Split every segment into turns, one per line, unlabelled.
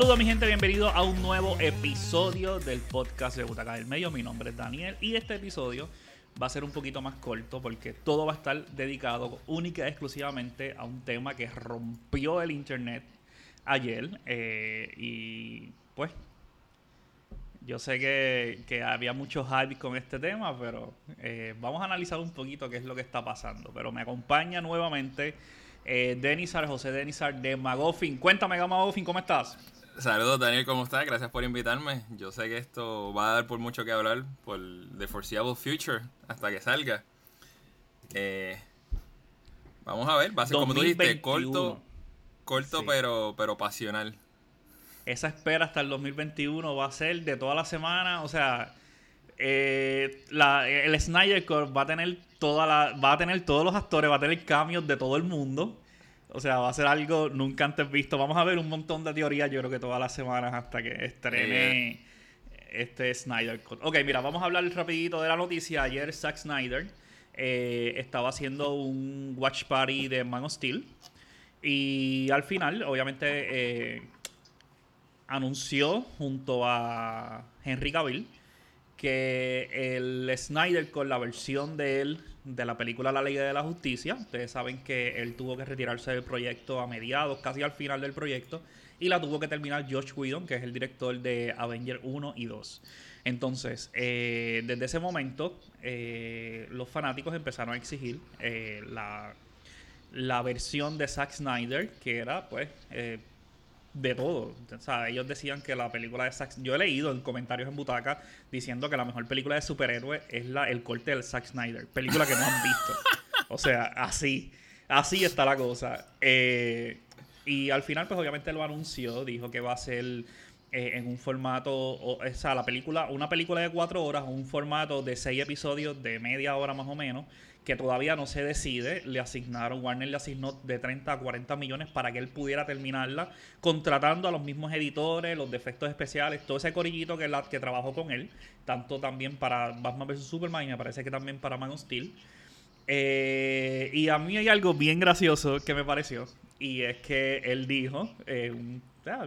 Saludos mi gente, bienvenido a un nuevo episodio del podcast de Butaca del Medio. Mi nombre es Daniel y este episodio va a ser un poquito más corto porque todo va a estar dedicado única y exclusivamente a un tema que rompió el internet ayer eh, y pues yo sé que, había mucho hype con este tema, pero eh, vamos a analizar un poquito qué es lo que está pasando. Pero me acompaña nuevamente eh, Denizar, José Denizar de Magofin. Cuéntame, Magofin, ¿cómo estás?
Saludos Daniel, ¿cómo estás? Gracias por invitarme. Yo sé que esto va a dar por mucho que hablar por The Foreseeable Future hasta que salga. Eh, vamos a ver, va a ser como tú dijiste, corto, corto pero, pero pasional.
Esa espera hasta el 2021 va a ser de toda la semana, o sea, eh, el Snyder Core va a tener toda la, va a tener todos los actores, va a tener cambios de todo el mundo. O sea, va a ser algo nunca antes visto. Vamos a ver un montón de teorías, yo creo que todas las semanas hasta que estrene este Snyder Cut. Ok, mira, vamos a hablar rapidito de la noticia. Ayer Zack Snyder eh, estaba haciendo un watch party de Man of Steel. Y al final, obviamente, eh, anunció junto a Henry Cavill que el Snyder con la versión de él de la película La Ley de la Justicia, ustedes saben que él tuvo que retirarse del proyecto a mediados, casi al final del proyecto, y la tuvo que terminar Josh Whedon, que es el director de Avenger 1 y 2. Entonces, eh, desde ese momento, eh, los fanáticos empezaron a exigir eh, la, la, versión de Zack Snyder, que era, pues, de todo. O sea, ellos decían que la película de Zack... Yo he leído en comentarios en Butaca diciendo que la mejor película de superhéroe es la, el corte del Zack Snyder. Película que no han visto. O sea, así. Así está la cosa. Eh, y al final, pues obviamente lo anunció. Dijo que va a ser eh, en un formato... O, o, sea, la película... Una película de cuatro horas. Un formato de seis episodios de media hora más o menos que todavía no se decide, le asignaron, Warner le asignó de 30 a 40 millones para que él pudiera terminarla, contratando a los mismos editores, los defectos especiales, todo ese corillito que, la, que trabajó con él, tanto también para Batman vs. Superman y me parece que también para Man of Steel. Eh, y a mí hay algo bien gracioso que me pareció, y es que él dijo, eh,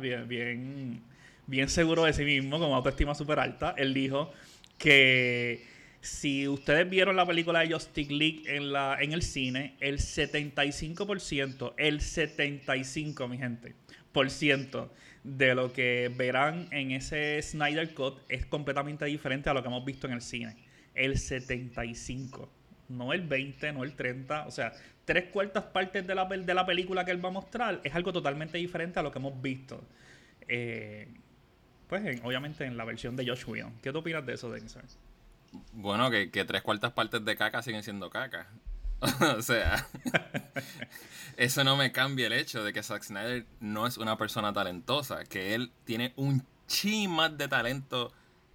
bien, bien, bien seguro de sí mismo, con autoestima súper alta, él dijo que si ustedes vieron la película de Justice League en, la, en el cine, el 75%, el 75%, mi gente, por ciento de lo que verán en ese Snyder Cut es completamente diferente a lo que hemos visto en el cine. El 75%. No el 20, no el 30. O sea, tres cuartas partes de la, de la película que él va a mostrar es algo totalmente diferente a lo que hemos visto. Eh, pues obviamente en la versión de Josh Whedon. ¿Qué tú opinas de eso, Denison?
Bueno, que, tres cuartas partes de caca siguen siendo caca. o sea, eso no me cambia el hecho de que Zack Snyder no es una persona talentosa, que él tiene un chi más de talento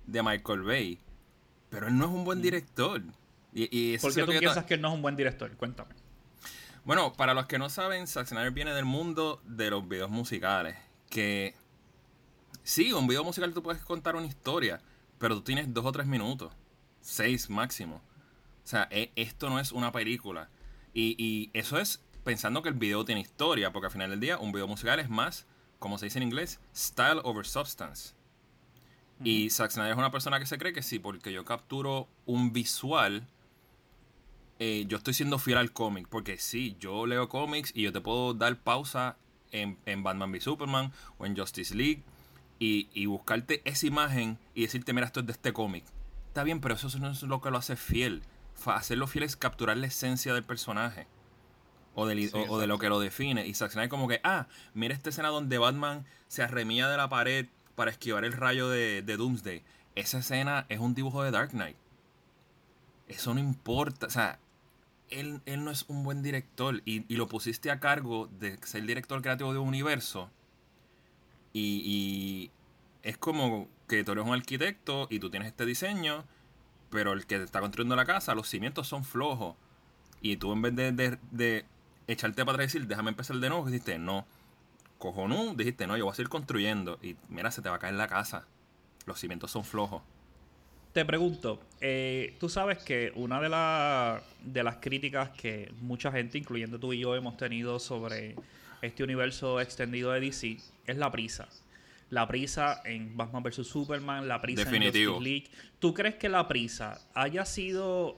de Michael Bay, pero él no es un buen mm. director.
Y, ¿Por qué tú piensas que él no es un buen director? Cuéntame.
Bueno, para los que no saben, Zack Snyder viene del mundo de los videos musicales, que sí, un video musical tú puedes contar una historia, pero tú tienes dos o tres minutos seis máximo. O sea, e, esto no es una película. Y, eso es pensando que el video tiene historia, porque al final del día un video musical es más, como se dice en inglés, style over substance. Y Zack Snyder es una persona que se cree que sí, porque yo capturo un visual, eh, yo estoy siendo fiel al cómic, porque sí, yo leo cómics y yo te puedo dar pausa en, en Batman v Superman o en Justice League y, y buscarte esa imagen y decirte, mira, esto es de este cómic Está bien, pero eso no es lo que lo hace fiel. Hacerlo fiel es capturar la esencia del personaje. O, de lo que lo define. Y Zack Snyder como que, ah, mira esta escena donde Batman se arremía de la pared para esquivar el rayo de, Doomsday. Esa escena es un dibujo de Dark Knight. Eso no importa. O sea, él, no es un buen director. Y, lo pusiste a cargo de ser director creativo de un universo. Y, y es como que tú eres un arquitecto y tú tienes este diseño, pero el que te está construyendo la casa, los cimientos son flojos. Y tú en vez de, echarte para atrás y decir, déjame empezar de nuevo, dijiste, no. Cojonú, dijiste, no, yo voy a seguir construyendo. Y mira, se te va a caer la casa. Los cimientos son flojos.
Te pregunto, eh, tú sabes que una de, de las críticas que mucha gente, incluyendo tú y yo, hemos tenido sobre este universo extendido de DC es la prisa. La prisa en Batman vs. Superman, la prisa
Definitivo.
en Justice League. ¿Tú crees que la prisa haya sido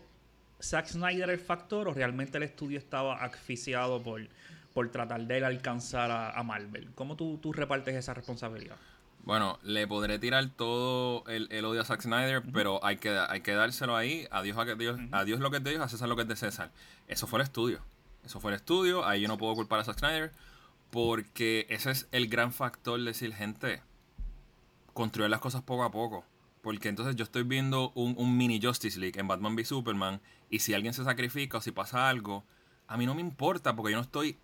Zack Snyder el factor o realmente el estudio estaba asfixiado por, por tratar de alcanzar a, a Marvel? ¿Cómo tú, tú repartes esa responsabilidad?
Bueno, le podré tirar todo el, el odio a Zack Snyder, pero hay que, hay que dárselo ahí. Adiós, a, Dios, a Dios lo que es de Dios, a César lo que es de César. Eso fue el estudio. Eso fue el estudio. Ahí yo no puedo culpar a Zack Snyder. Porque ese es el gran factor de decir, gente, construir las cosas poco a poco. Porque entonces yo estoy viendo un, un mini Justice League en Batman v Superman. Y si alguien se sacrifica o si pasa algo, a mí no me importa porque yo no estoy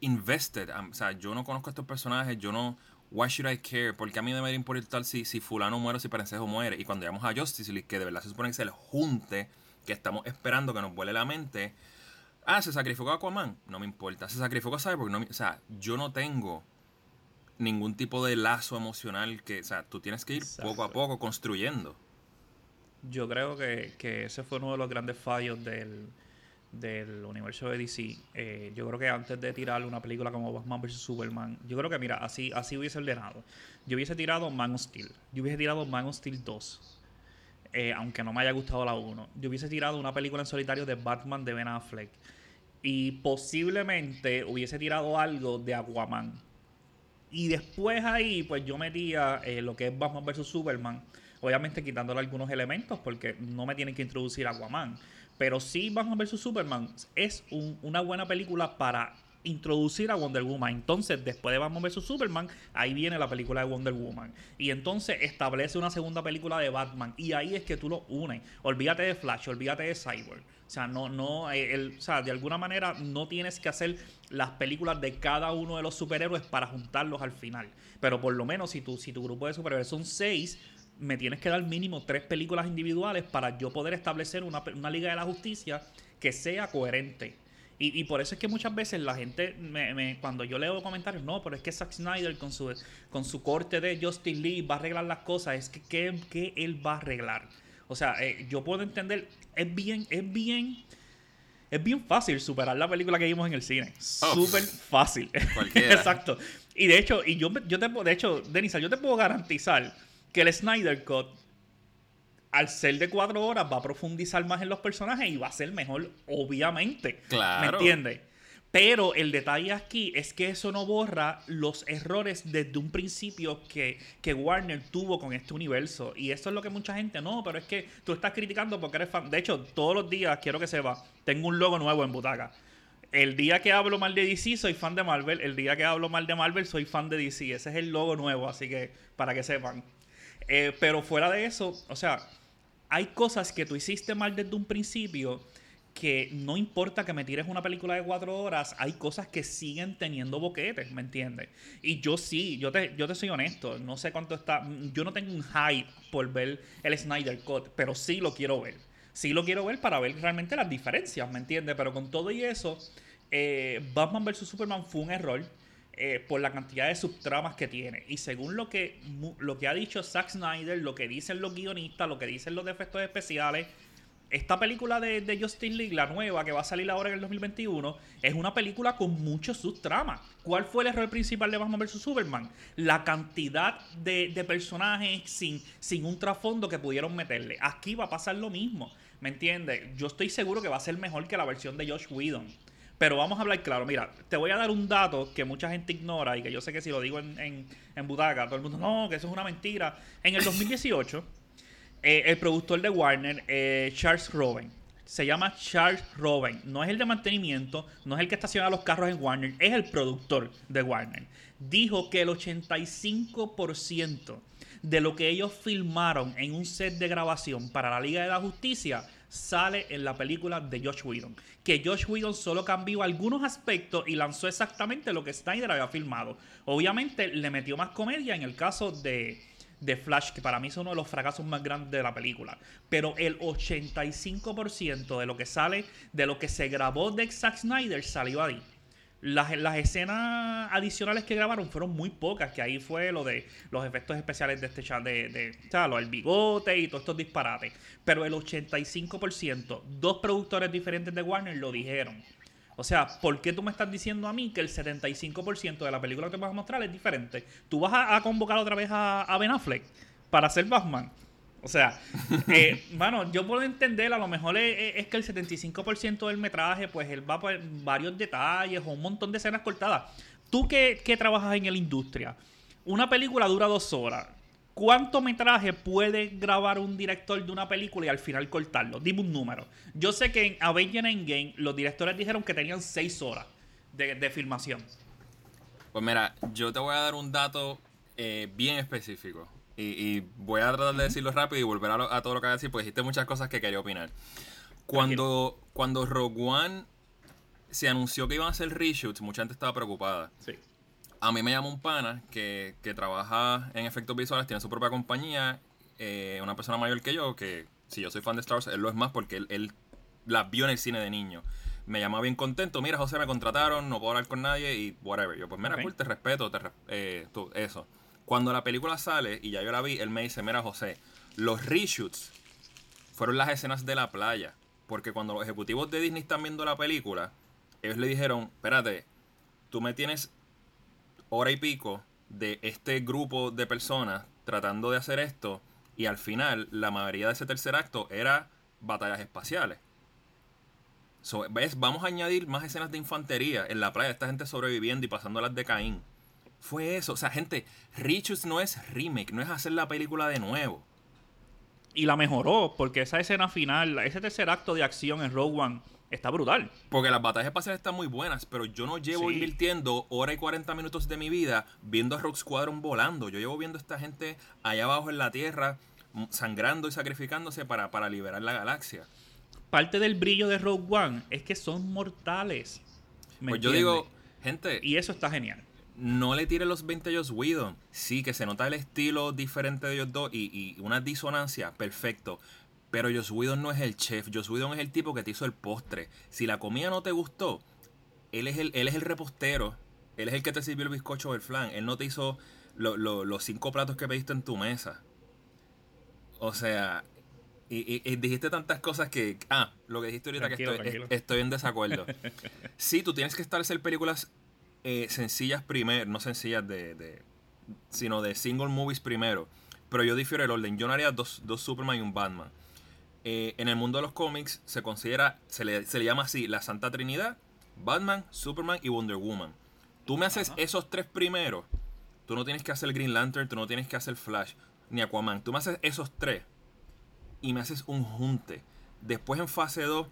invested. O sea, yo no conozco a estos personajes, yo no. Why should I care? Porque a mí me debería importar si, si Fulano muere o si Perencejo muere. Y cuando llegamos a Justice League, que de verdad se supone que es el junte que estamos esperando que nos vuele la mente. Ah, se sacrificó a Aquaman. No me importa. Se sacrificó a Cyborg. No me, o sea, yo no tengo ningún tipo de lazo emocional que. O sea, tú tienes que ir
Exacto.
poco a poco construyendo.
Yo creo que, que ese fue uno de los grandes fallos del, del universo de DC. Eh, yo creo que antes de tirar una película como Batman vs. Superman, yo creo que, mira, así, así hubiese ordenado. Yo hubiese tirado Man of Steel. Yo hubiese tirado Man of Steel 2. eh, aunque no me haya gustado la 1. Yo hubiese tirado una película en solitario de Batman de Ben Affleck. Y posiblemente hubiese tirado algo de Aquaman. Y después ahí, pues yo metía eh, lo que es Batman vs. Superman. Obviamente quitándole algunos elementos porque no me tienen que introducir Aquaman. Pero sí, Batman vs. Superman es un- una buena película para introducir a Wonder Woman. Entonces, después de Batman vs. Superman, ahí viene la película de Wonder Woman. Y entonces establece una segunda película de Batman. Y ahí es que tú lo unes. Olvídate de Flash, olvídate de Cyborg. O sea, no, no, eh, el- o sea, de alguna manera no tienes que hacer las películas de cada uno de los superhéroes para juntarlos al final. Pero por lo menos si tu, si tu grupo de superhéroes son seis, me tienes que dar mínimo tres películas individuales para yo poder establecer una, una Liga de la Justicia que sea coherente. Y, y por eso es que muchas veces la gente, me, me- cuando yo leo comentarios, no, pero es que Zack Snyder con su, con su corte de Justin Lee va a arreglar las cosas, es que ¿qué, qué él va a arreglar? O sea, eh, yo puedo entender, es bien, es bien, es bien fácil superar la película que vimos en el cine.
Oh,
Súper fácil. Exacto. Y de hecho, y yo, yo te, puedo- de hecho, Denisa, yo te puedo garantizar que el Snyder Cut, al ser de cuatro horas, va a profundizar más en los personajes y va a ser mejor, obviamente.
Claro.
¿Me entiendes? Pero el detalle aquí es que eso no borra los errores desde un principio que, que Warner tuvo con este universo. Y eso es lo que mucha gente, no, pero es que tú estás criticando porque eres fan. De hecho, todos los días, quiero que sepa, tengo un logo nuevo en Butaca. El día que hablo mal de DC soy fan de Marvel. El día que hablo mal de Marvel soy fan de DC. Ese es el logo nuevo, así que para que sepan. Eh, pero fuera de eso, o sea, hay cosas que tú hiciste mal desde un principio que no importa que me tires una película de cuatro horas, hay cosas que siguen teniendo boquetes, ¿me entiendes? Y yo sí, yo te, yo te soy honesto, no sé cuánto está, yo no tengo un hype por ver el Snyder Cut, pero sí lo quiero ver. Sí lo quiero ver para ver realmente las diferencias, ¿me entiendes? Pero con todo y eso, eh, Batman vs. Superman fue un error eh, por la cantidad de subtramas que tiene. Y según lo que, lo que ha dicho Zack Snyder, lo que dicen los guionistas, lo que dicen los de efectos especiales, esta película de, de Justice League, la nueva que va a salir ahora en el 2021, es una película con muchos subtramas. ¿Cuál fue el error principal de Batman vs. Superman? La cantidad de, personajes sin, un trasfondo que pudieron meterle. Aquí va a pasar lo mismo, ¿me entiendes? Yo estoy seguro que va a ser mejor que la versión de Josh Whedon. Pero vamos a hablar claro. Mira, te voy a dar un dato que mucha gente ignora y que yo sé que si lo digo en, en, en todo el mundo, no, que eso es una mentira. En el 2018, eh, el productor de Warner, eh, Charles Roven, se llama Charles Roven, no es el de mantenimiento, no es el que estaciona los carros en Warner, es el productor de Warner. Dijo que el 85% de lo que ellos filmaron en un set de grabación para la Liga de la Justicia sale en la película de Josh Whedon. Que Josh Whedon solo cambió algunos aspectos y lanzó exactamente lo que Snyder había filmado. Obviamente le metió más comedia en el caso de, de Flash, que para mí es uno de los fracasos más grandes de la película. Pero el 85% de lo que sale, de lo que se grabó de Zack Snyder salió ahí. Las, las escenas adicionales que grabaron fueron muy pocas, que ahí fue lo de los efectos especiales de este chat, de, de o sea, bigote y todos estos disparates. Pero el 85%, dos productores diferentes de Warner lo dijeron. O sea, ¿por qué tú me estás diciendo a mí que el 75% de la película que te vas a mostrar es diferente? ¿Tú vas a, convocar otra vez a, a Ben Affleck para ser Batman? O sea, eh, bueno, yo puedo entender, a lo mejor es, que el 75% del metraje, pues él va por varios detalles o un montón de escenas cortadas. Tú que, que trabajas en la industria, una película dura dos horas. ¿Cuánto metraje puede grabar un director de una película y al final cortarlo? Dime un número. Yo sé que en Avengers Endgame los directores dijeron que tenían seis horas de, filmación.
Pues mira, yo te voy a dar un dato eh, bien específico. Y, voy a tratar de decirlo rápido y volver a, todo lo que voy a decir, porque dijiste muchas cosas que quería opinar. Cuando, cuando Rogue One se anunció que iban a hacer reshoots, mucha gente estaba preocupada.
Sí.
A mí me llamó un pana que, trabaja en efectos visuales, tiene su propia compañía, eh, una persona mayor que yo, que si yo soy fan de Star Wars, él lo es más porque él, él la vio en el cine de niño. Me llamaba bien contento, mira José, me contrataron, no puedo hablar con nadie y whatever. Yo, pues mira, te respeto, te eh, tú, eso. Cuando la película sale y ya yo la vi, él me dice, mira José, los reshoots fueron las escenas de la playa. Porque cuando los ejecutivos de Disney están viendo la película, ellos le dijeron, espérate, tú me tienes hora y pico de este grupo de personas tratando de hacer esto y al final la mayoría de ese tercer acto era batallas espaciales. ¿ves? Vamos a añadir más escenas de infantería en la playa, esta gente sobreviviendo y pasando las de Caín. Fue eso. O sea, gente, Richus no es remake, no es hacer la película de nuevo.
Y la mejoró, porque esa escena final, ese tercer acto de acción en Rogue One está brutal.
Porque las batallas espaciales están muy buenas, pero yo no llevo invirtiendo hora y 40 minutos de mi vida viendo a Rogue Squadron volando. Yo llevo viendo a esta gente allá abajo en la Tierra sangrando y sacrificándose para, para liberar la galaxia.
Parte del brillo de Rogue One es que son mortales.
pues yo digo, gente.
Y eso está genial
no le tire los 20 a Joss Whedon. Sí, que se nota el estilo diferente de ellos dos y, una disonancia, perfecto. Pero Joss Whedon no es el chef. Joss Whedon es el tipo que te hizo el postre. Si la comida no te gustó, él es el, él es el repostero. Él es el que te sirvió el bizcocho del flan. Él no te hizo los cinco platos que pediste en tu mesa. O sea, y, dijiste tantas cosas que. Ah, lo que dijiste ahorita que estoy, estoy, en desacuerdo. sí, tú tienes que establecer películas eh, sencillas primero, no sencillas de, sino de single movies primero. Pero yo difiero el orden. Yo no haría dos, dos Superman y un Batman. Eh, en el mundo de los cómics se considera, se le, se le, llama así, la Santa Trinidad, Batman, Superman y Wonder Woman. Tú me haces esos tres primeros. Tú no tienes que hacer Green Lantern, tú no tienes que hacer Flash, ni Aquaman. Tú me haces esos tres y me haces un junte. Después en fase 2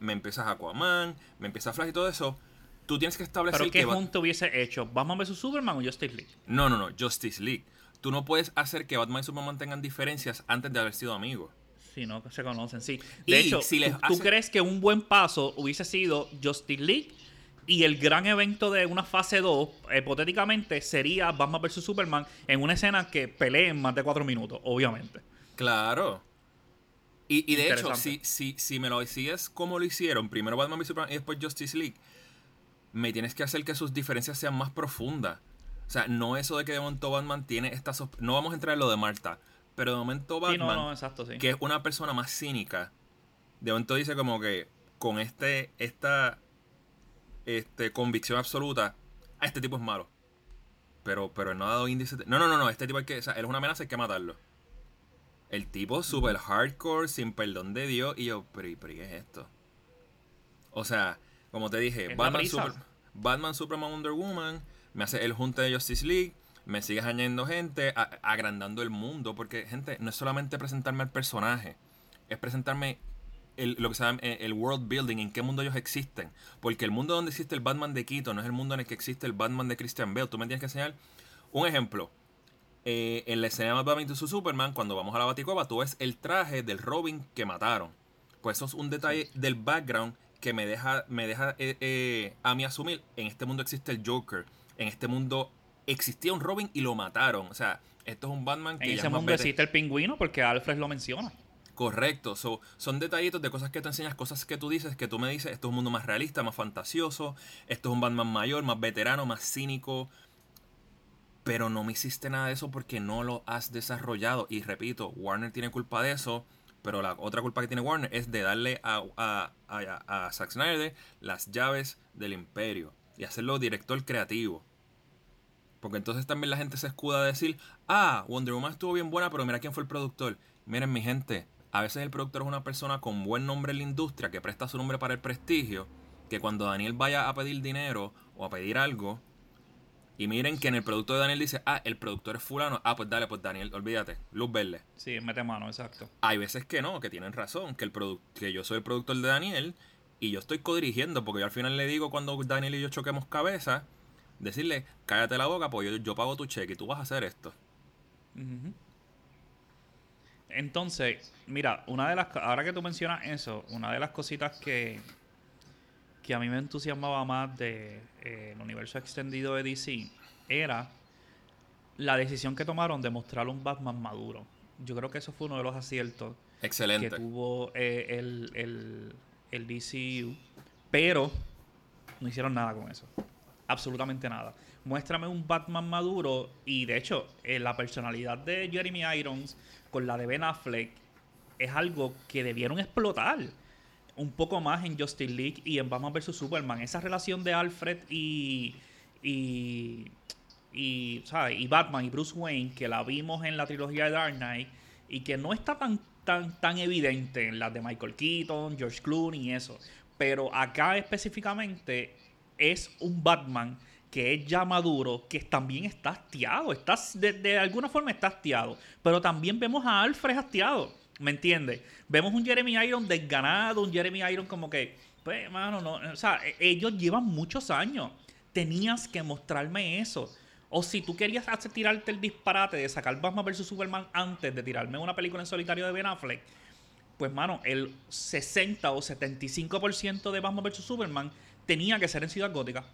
me empiezas Aquaman, me empiezas Flash y todo eso tú tienes que establecer
¿Pero qué junto hubiese hecho? ¿Batman vs Superman o Justice League?
No, no, no, Justice League. Tú no puedes hacer que Batman y Superman tengan diferencias antes de haber sido amigos.
Sí, no se conocen, sí. De hecho, ¿tú, crees que un buen paso hubiese sido Justice League y el gran evento de una fase 2, hipotéticamente, sería Batman vs Superman en una escena que peleen más de cuatro minutos, obviamente.
Claro. Y, y de hecho, si, si, si me lo decías como lo hicieron, primero Batman vs Superman y después Justice League, me tienes que hacer que sus diferencias sean más profundas. O sea, no eso de que de momento Batman tiene esta... No vamos a entrar en lo de Marta, pero de momento Batman, que es una persona más cínica, de momento dice como que con este esta este, convicción absoluta, a este tipo es malo. Pero, pero él no ha dado índice. No, no, no, no. Este tipo hay que. O sea, él es una amenaza, hay que matarlo. El tipo super hardcore, sin perdón de Dios. Y yo, pero, pero ¿qué es esto? O sea, como te dije, Batman, Batman, Superman, Wonder Woman, me hace el junte de Justice League, me sigues añadiendo gente, agrandando el mundo, porque, gente, no es solamente presentarme al personaje, es presentarme el, lo que se llama eh, el world building, en qué mundo ellos existen. Porque el mundo donde existe el Batman de Quito no es el mundo en el que existe el Batman de Christian Bale. Tú me tienes que enseñar un ejemplo. Eh, en la escena de Batman su Superman, cuando vamos a la Baticueva, tú ves el traje del Robin que mataron. Pues eso es un detalle del background que me deja, me deja eh, eh, a mí asumir, en este mundo existe el Joker, en este mundo existía un Robin y lo mataron. O sea, esto es un Batman
que... En ese mundo existe el pingüino porque Alfred lo menciona.
Correcto, son detallitos de cosas que te enseñas, cosas que tú dices, que tú me dices, esto es un mundo más realista, más fantasioso, esto es un Batman mayor, más veterano, más cínico, pero no me hiciste nada de eso porque no lo has desarrollado. Y repito, Warner tiene culpa de eso Pero la otra culpa que tiene Warner es de darle a, a, a, a Zack Snyder las llaves del imperio y hacerlo director creativo. Porque entonces también la gente se escuda a decir, ah, Wonder Woman estuvo bien buena, pero mira quién fue el productor. Miren mi gente, a veces el productor es una persona con buen nombre en la industria que presta su nombre para el prestigio, que cuando Daniel vaya a pedir dinero o a pedir algo, y miren que en el producto de Daniel dice, ah, el productor es fulano, ah, pues dale, pues Daniel, olvídate, luz verde.
Sí, mete mano, exacto.
Hay veces que no, que tienen razón, que, el que yo soy el productor de Daniel y yo estoy codirigiendo, porque yo al final le digo cuando Daniel y yo choquemos cabeza, decirle, cállate la boca, pues yo, pago tu cheque y tú vas a hacer esto.
Entonces, mira, una de las ahora que tú mencionas eso, una de las cositas que, que a mí me entusiasmaba más del de, eh, universo extendido de DC era la decisión que tomaron de mostrar un Batman maduro. Yo creo que eso fue uno de los aciertos
Excelente.
que tuvo eh, el, el, el DCU, pero no hicieron nada con eso absolutamente nada. Muéstrame un Batman maduro y de hecho eh, la personalidad de Jeremy Irons con la de Ben Affleck es algo que debieron explotar un poco más en Justice League y en Batman vs. Superman. Esa relación de Alfred y, y, y, y Batman y Bruce Wayne que la vimos en la trilogía de Dark Knight y que no está tan, tan, tan evidente en las de Michael Keaton, George Clooney y eso. Pero acá específicamente es un Batman que es ya maduro, que también está hastiado, está, de, alguna forma está hastiado, pero también vemos a Alfred hastiado, ¿me entiendes? Vemos un Jeremy Iron desganado, un Jeremy Iron como que, pues, mano, no, o sea, e, ellos llevan muchos años, tenías que mostrarme eso. O si tú querías hacer, tirarte el disparate de sacar Batman vs. Superman antes de tirarme una película en solitario de Ben Affleck, pues, mano, el 60 o 75% de Batman vs. Superman tenía que ser en Ciudad Gótica.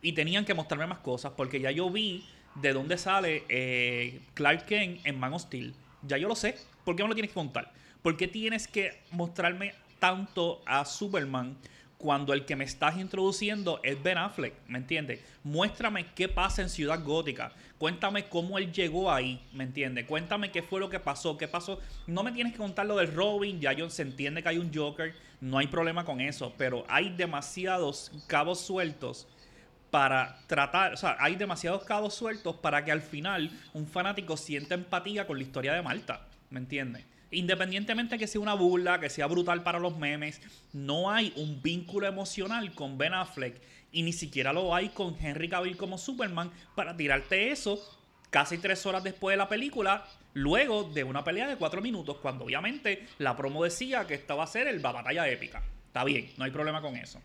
Y tenían que mostrarme más cosas, porque ya yo vi de dónde sale eh, Clark Kent en Man of Steel. Ya yo lo sé. ¿Por qué me lo tienes que contar? ¿Por qué tienes que mostrarme tanto a Superman cuando el que me estás introduciendo es Ben Affleck, ¿me entiendes? Muéstrame qué pasa en Ciudad Gótica. Cuéntame cómo él llegó ahí, ¿me entiendes? Cuéntame qué fue lo que pasó, qué pasó. No me tienes que contar lo del Robin, ya yo se entiende que hay un Joker, no hay problema con eso, pero hay demasiados cabos sueltos para tratar, o sea, hay demasiados cabos sueltos para que al final un fanático sienta empatía con la historia de Malta, ¿me entiendes? Independientemente que sea una burla, que sea brutal para los memes, no hay un vínculo emocional con Ben Affleck y ni siquiera lo hay con Henry Cavill como Superman para tirarte eso casi tres horas después de la película, luego de una pelea de cuatro minutos, cuando obviamente la promo decía que esta va a ser el, la batalla épica. Está bien, no hay problema con eso.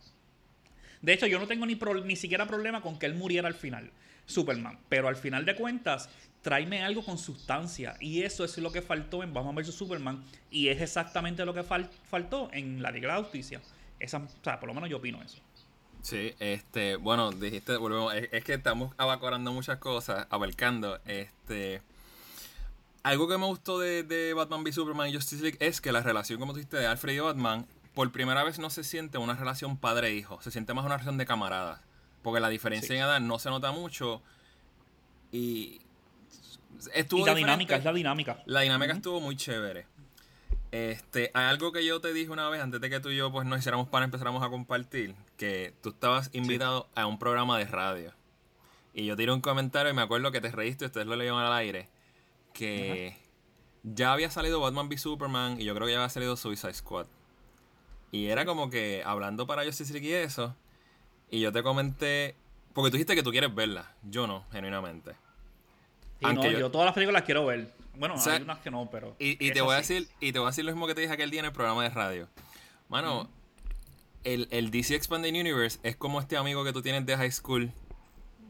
De hecho, yo no tengo ni, ni siquiera problema con que él muriera al final, Superman. Pero al final de cuentas, tráeme algo con sustancia. Y eso es lo que faltó en Batman vs. Superman. Y es exactamente lo que faltó en la Liga de la Justicia. Esa, o sea, por lo menos yo opino eso.
Sí, este, bueno, dijiste, volvemos, es, que estamos abacorando muchas cosas, abarcando, este... Algo que me gustó de, Batman v Superman y Justice League es que la relación, como dijiste, de Alfred y Batman, por primera vez no se siente una relación padre-hijo, se siente más una relación de camaradas. Porque la diferencia en edad no se nota mucho y
y la dinámica, es la dinámica.
La dinámica estuvo muy chévere. Este, hay algo que yo te dije una vez antes de que tú y yo pues nos hiciéramos para empezáramos a compartir, que tú estabas invitado a un programa de radio. Y yo tiré un comentario y me acuerdo que te reíste, ustedes lo leyeron al aire, que ya había salido Batman v Superman y yo creo que ya había salido Suicide Squad. Y era como que hablando para Justice League y eso, y yo te comenté, porque tú dijiste que tú quieres verla, yo no, genuinamente.
Y no, yo, todas las películas quiero ver. Bueno, hay unas que no, pero.
Y, te voy a decir, y te voy a decir lo mismo que te dije aquel día en el programa de radio. Mano, el, el, DC Expanded Universe es como este amigo que tú tienes de high school,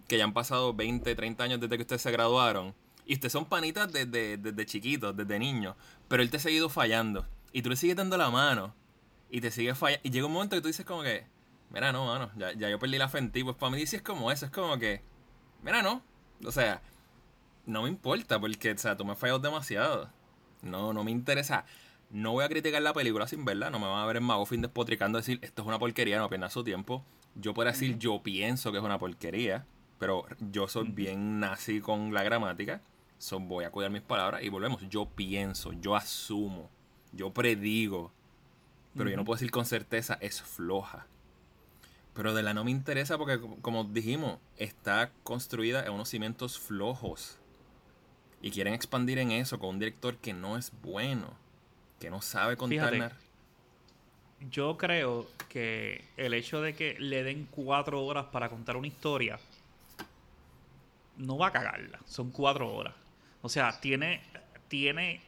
que ya han pasado 20, 30 años desde que ustedes se graduaron. Y ustedes son panitas desde, desde chiquitos, desde niños. Pero él te ha seguido fallando. Y tú le sigues dando la mano. Y te sigue fallando. Y llega un momento que tú dices como que, mira, no, mano, ya, ya yo perdí la fe en ti. Pues para mí DC es como eso, es como que, mira, no. O sea, no me importa porque, o sea, tú me fallas demasiado. No, no me interesa. No voy a criticar la película sin verla. No me van a ver en Magofin despotricando decir esto es una porquería, no pierdas su tiempo. Yo puedo decir, yo pienso que es una porquería, pero yo soy bien nazi con la gramática. So voy a cuidar mis palabras y volvemos. Yo pienso, yo asumo yo predigo, pero yo no puedo decir con certeza, es floja. Pero de la no me interesa porque, como dijimos, está construida en unos cimientos flojos. Y quieren expandir en eso con un director que no es bueno, que no sabe contar.
yo creo que el hecho de que le den cuatro horas para contar una historia no va a cagarla. Son cuatro horas. O sea, tiene, tiene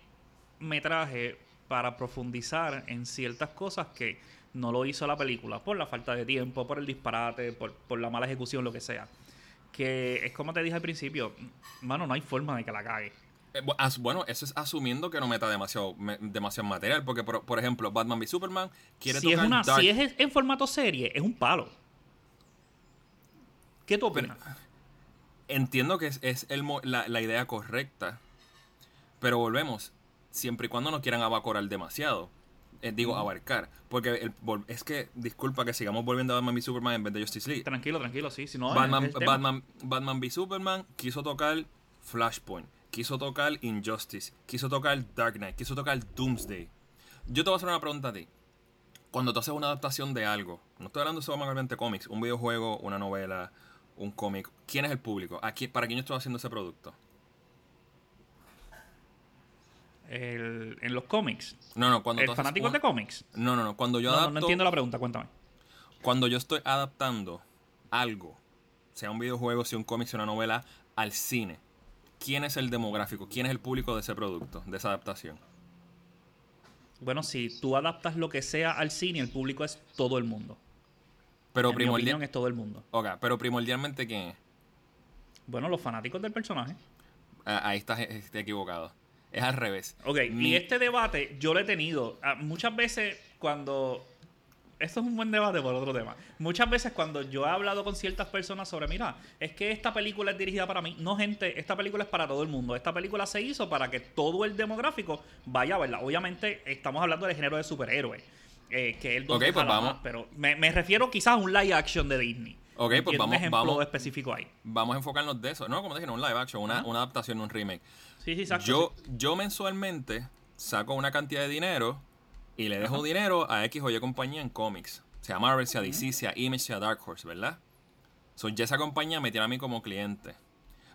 metraje para profundizar en ciertas cosas que no lo hizo la película por la falta de tiempo, por el disparate, por, por la mala ejecución, lo que sea. Que es como te dije al principio, mano, no hay forma de que la cague.
Eh, bueno, eso es asumiendo que no meta demasiado, demasiado material. Porque, por, ejemplo, Batman v Superman quiere
si tocar es Si es en formato serie, es un palo. ¿Qué tú opinas?
entiendo que es, la, idea correcta. Pero volvemos. Siempre y cuando no quieran abacorar demasiado. Eh, digo, abarcar. Porque es que, disculpa que sigamos volviendo a Batman v Superman en vez de Justice League.
Tranquilo, tranquilo, sí. Si no,
Batman, Batman, Batman v Superman quiso tocar Flashpoint quiso tocar Injustice, quiso tocar Dark Knight, quiso tocar Doomsday. Yo te voy a hacer una pregunta a ti. Cuando tú haces una adaptación de algo, no estoy hablando solamente de cómics, un videojuego, una novela, un cómic, ¿quién es el público? Aquí, ¿Para quién yo estoy haciendo ese producto?
En los cómics.
No, no, cuando
¿El fanático de cómics?
No, no, no. Cuando yo adapto,
no, entiendo la pregunta, cuéntame.
Cuando yo estoy adaptando algo, sea un videojuego, sea un cómic, sea una novela, al cine, ¿quién es el demográfico? ¿Quién es el público de ese producto, de esa adaptación?
Bueno, si tú adaptas lo que sea al cine, el público es todo el mundo.
Pero primordialmente
es todo el mundo.
Ok, pero primordialmente ¿quién es?
Bueno, los fanáticos del personaje.
Ah, ahí estás equivocado. Es al revés.
Ok, y este debate yo lo he tenido. Ah, muchas veces cuando esto es un buen debate por otro tema. Muchas veces cuando yo he hablado con ciertas personas sobre, mira, es que esta película es dirigida para mí. No, gente, esta película es para todo el mundo. Esta película se hizo para que todo el demográfico vaya a verla. Obviamente estamos hablando del género de superhéroes, eh, que es el
okay, pues vamos.
pero me, refiero quizás a un live action de Disney.
Ok, pues vamos,
un ejemplo específico ahí.
Vamos a enfocarnos de eso. No, como dije, no un live action, una, una adaptación, un remake.
Sí, sí, exacto.
Yo, yo mensualmente saco una cantidad de dinero y le dejo dinero a X o Y compañía en cómics sea Marvel, sea DC, sea Image, sea Dark Horse, ¿verdad? So, ya esa compañía me tiene a mí como cliente.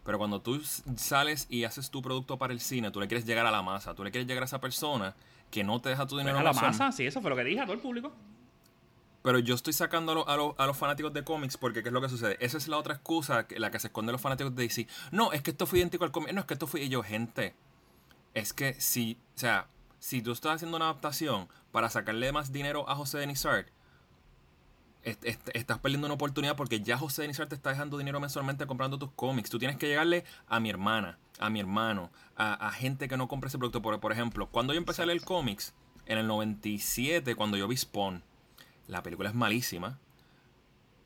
Pero cuando tú sales y haces tu producto para el cine, tú le quieres llegar a la masa, tú le quieres llegar a esa persona que no te deja tu dinero
a la masa, sí, eso fue lo que dije a todo el público.
Pero yo estoy sacando a, los fanáticos de cómics porque ¿qué es lo que sucede? Esa es la otra excusa, la que se esconde los fanáticos de DC. No, es que esto fue idéntico al cómic. No, es que esto fue yo, gente. Es que si, o sea, si tú estás haciendo una adaptación para sacarle más dinero a José Denisart, estás perdiendo una oportunidad porque ya José Denizar te está dejando dinero mensualmente comprando tus cómics. Tú tienes que llegarle a mi hermana, a mi hermano, a, gente que no compre ese producto. Por, por ejemplo, cuando yo empecé a leer cómics, en el 97, cuando yo vi Spawn, la película es malísima,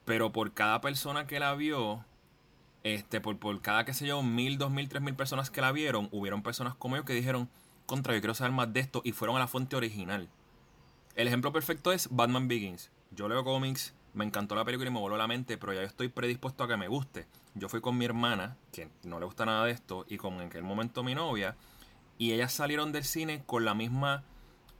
pero por cada persona que la vio, este, por, por cada, qué sé yo, mil, dos mil, tres mil personas que la vieron, hubieron personas como yo que dijeron, contra, yo quiero saber más de esto, y fueron a la fuente original. El ejemplo perfecto es Batman Begins yo leo cómics, me encantó la película y me voló la mente, pero ya yo estoy predispuesto a que me guste. Yo fui con mi hermana, que no le gusta nada de esto, y con en aquel momento mi novia, y ellas salieron del cine con la misma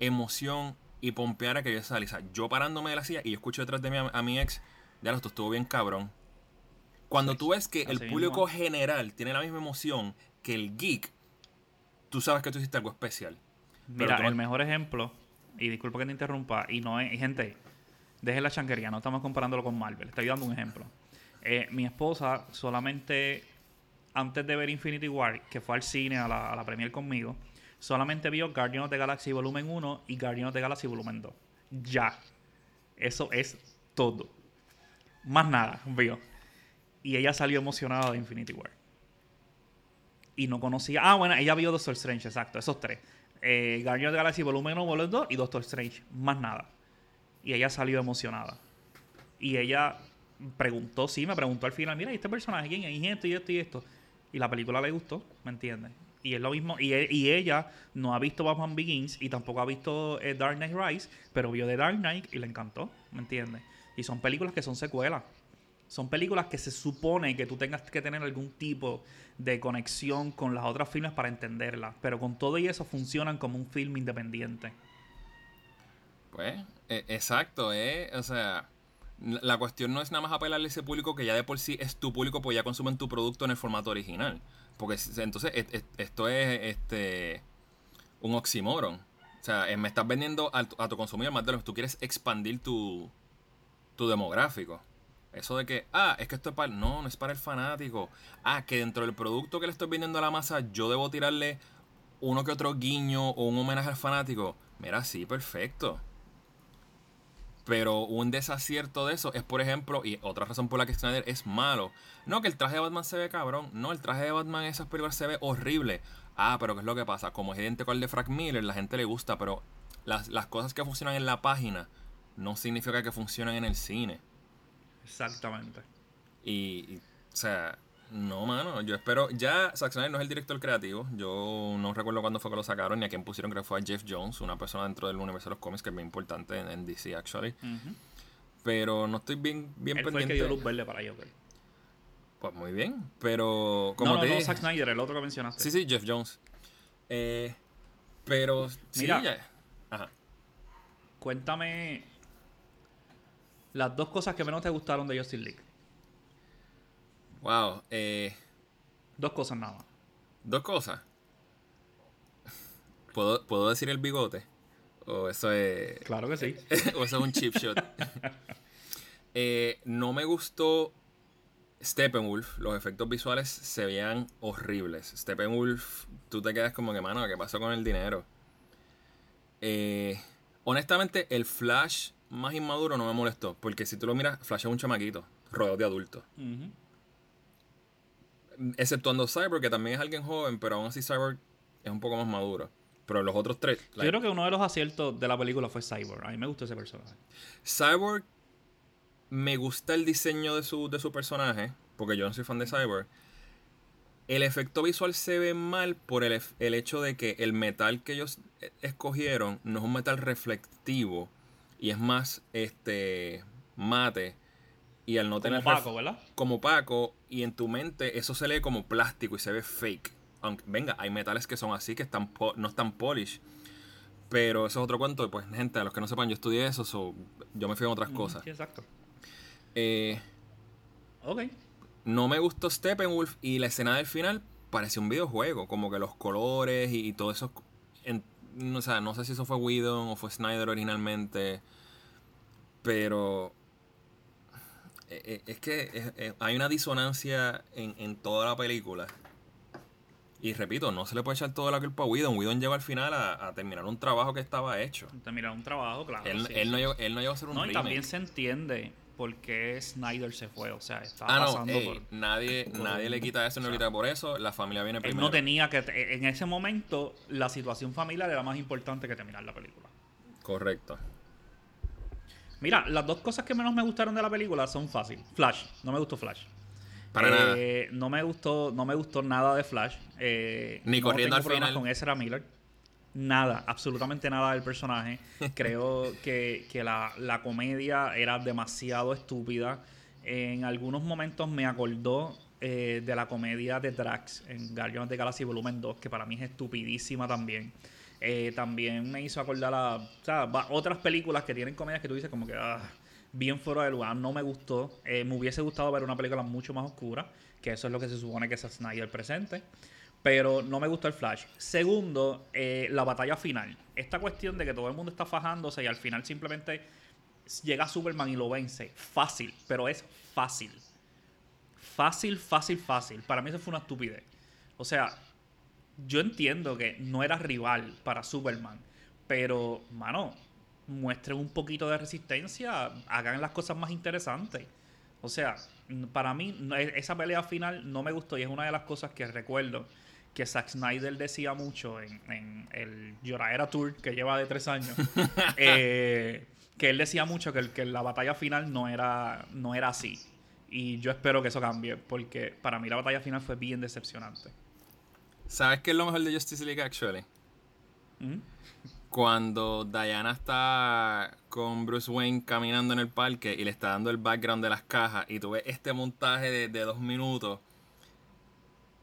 emoción y pompeara que yo salí. O sea, yo parándome de la silla y yo escucho detrás de mí a, mi ex, ya lo estuvo bien cabrón. Cuando tú ves que el público general tiene la misma emoción que el geek, tú sabes que tú hiciste algo especial.
Mira, el mejor ejemplo, y disculpa que te interrumpa, y no es, gente, deje la chanquería, no estamos comparándolo con Marvel. Estoy dando un ejemplo. Eh, mi esposa solamente, antes de ver Infinity War, que fue al cine a la, a premier conmigo, solamente vio Guardians of the Galaxy Volumen 1 y Guardians of the Galaxy Volumen 2. Ya. Eso es todo. Más nada, vio. Y ella salió emocionada de Infinity War. Y no conocía. Ah, bueno, ella vio Doctor Strange, exacto, esos tres. Eh, Guardians of the Galaxy Volumen 1, Volumen 2 y Doctor Strange. Más nada. Y ella salió emocionada. Y ella preguntó, sí, me preguntó al final, mira, ¿y este personaje quién es? Y esto y esto y esto. Y la película le gustó, ¿me entiendes? Y es lo mismo, y, y, ella no ha visto Batman Begins y tampoco ha visto eh, Dark Knight Rise, pero vio The Dark Knight y le encantó, ¿me entiendes? Y son películas que son secuelas. Son películas que se supone que tú tengas que tener algún tipo de conexión con las otras filmes para entenderlas. Pero con todo y eso funcionan como un film independiente.
Pues, e- exacto, eh. O sea, la cuestión no es nada más apelarle a ese público que ya de por sí es tu público, pues ya consumen tu producto en el formato original. Porque entonces et- et- esto es este un oxímoron. O sea, eh, me estás vendiendo a, a tu consumidor más de lo que tú quieres expandir tu, tu demográfico. Eso de que, ah, es que esto es para... No, no es para el fanático. Ah, que dentro del producto que le estoy vendiendo a la masa yo debo tirarle uno que otro guiño o un homenaje al fanático. Mira, sí, perfecto. Pero un desacierto de eso es, por ejemplo, y otra razón por la que Snyder es malo. No, que el traje de Batman se ve cabrón. No, el traje de Batman en esas películas se ve horrible. Ah, pero ¿qué es lo que pasa? Como es idéntico al de Frank Miller, la gente le gusta, pero las, las cosas que funcionan en la página no significa que funcionen en el cine.
Exactamente.
Y, y, o sea, no, mano. Yo espero. Ya Zack Snyder no es el director creativo. Yo no recuerdo cuándo fue que lo sacaron ni a quién pusieron. Creo que fue a Jeff Jones, una persona dentro del universo de los cómics que es bien importante en, en DC, actually. Pero no estoy bien, bien
Él fue el
pendiente.
que dio luz verde para Joker.
Pues muy bien. Pero, como
no, no,
te
no, Zack Snyder, el otro que mencionaste.
Sí, sí, Jeff Jones. Eh, pero, sí,
Mira.
ya- Ajá.
Cuéntame las dos cosas que menos te gustaron de Justice League.
Wow. Eh,
Dos cosas nada más.
dos cosas. ¿Puedo, ¿Puedo decir el bigote? O eso es.
Claro que sí.
o eso es un chip shot. Eh, no me gustó Steppenwolf. Los efectos visuales se veían horribles. Steppenwolf, tú te quedas como que, mano, ¿qué pasó con el dinero? Eh, honestamente, el Flash más inmaduro no me molestó. Porque si tú lo miras, Flash es un chamaquito, rodeado de adultos. Exceptuando Cyborg, que también es alguien joven, pero aún así Cyborg es un poco más maduro. Pero los otros tres,
Yo creo que uno de los aciertos de la película fue Cyborg. A mí me gustó ese personaje.
Cyborg me gusta el diseño de su, de su personaje, porque yo no soy fan de Cyborg. El efecto visual se ve mal por el, el hecho de que el metal que ellos e- escogieron no es un metal reflectivo y es más este mate y al no
Como
tener ref-
Paco, ¿verdad?
como opaco y en tu mente eso se lee como plástico y se ve fake. Aunque, venga, hay metales que son así, que están no están polish. Pero eso es otro cuento. Pues, gente, a los que no sepan, yo estudié eso, so, yo me fui en otras cosas.
Sí, exacto.
Eh,
Ok.
no me gustó Steppenwolf y la escena del final parecía un videojuego. Como que los colores y, y todo eso. en- no, o sea, no sé si eso fue Whedon o fue Snyder originalmente. Pero. Eh, eh, Es que eh, hay una disonancia en, en toda la película. Y repito, no se le puede echar toda la culpa a Whedon. Whedon llegó al final a, a terminar un trabajo que estaba hecho.
Te mira un trabajo, claro.
él,
sí,
él no llegó, él no llegó a hacer un
No, y también se entiende por qué Snyder se fue. O sea, estaba
Ah, no,
pasando
ey,
por.
nadie,
por
nadie
un-
le quita eso, no le quita por eso. La familia viene
Él
primero.
no tenía que. En ese momento, la situación familiar era más importante que terminar la película.
Correcto.
Mira, las dos cosas que menos me gustaron de la película son fáciles. Flash, no me gustó Flash.
Para nada.
Eh, No me gustó, no me gustó nada de Flash. Eh,
Ni
no
corriendo
tengo
al final.
con Ezra Miller. Nada, absolutamente nada del personaje. Creo que, que la, la comedia era demasiado estúpida. En algunos momentos me acordó eh, de la comedia de Drax en Guardians of the Galaxy Volumen 2, que para mí es estupidísima también. Eh, también me hizo acordar a o sea, otras películas que tienen comedias que tú dices como que ah, bien fuera de lugar, no me gustó. Eh, me hubiese gustado ver una película mucho más oscura, que eso es lo que se supone que es Snyder presente. Pero no me gustó el Flash. Segundo, eh, la batalla final. Esta cuestión de que todo el mundo está fajándose y al final simplemente llega Superman y lo vence. Fácil, pero es fácil. Fácil, fácil, fácil. Para mí eso fue una estupidez. O sea, yo entiendo que no era rival para Superman, pero, mano, muestren un poquito de resistencia, hagan las cosas más interesantes. O sea, para mí e- esa pelea final no me gustó y es una de las cosas que recuerdo que Zack Snyder decía mucho en, en el Lloradera Tour que lleva de tres años. eh, que él decía mucho que, que la batalla final no era, no era así. Y yo espero que eso cambie, porque para mí la batalla final fue bien decepcionante.
¿Sabes qué es lo mejor de Justice League, actually?
¿Mm?
Cuando Diana está con Bruce Wayne caminando en el parque y le está dando el background de las cajas y tú ves este montaje de, de dos minutos.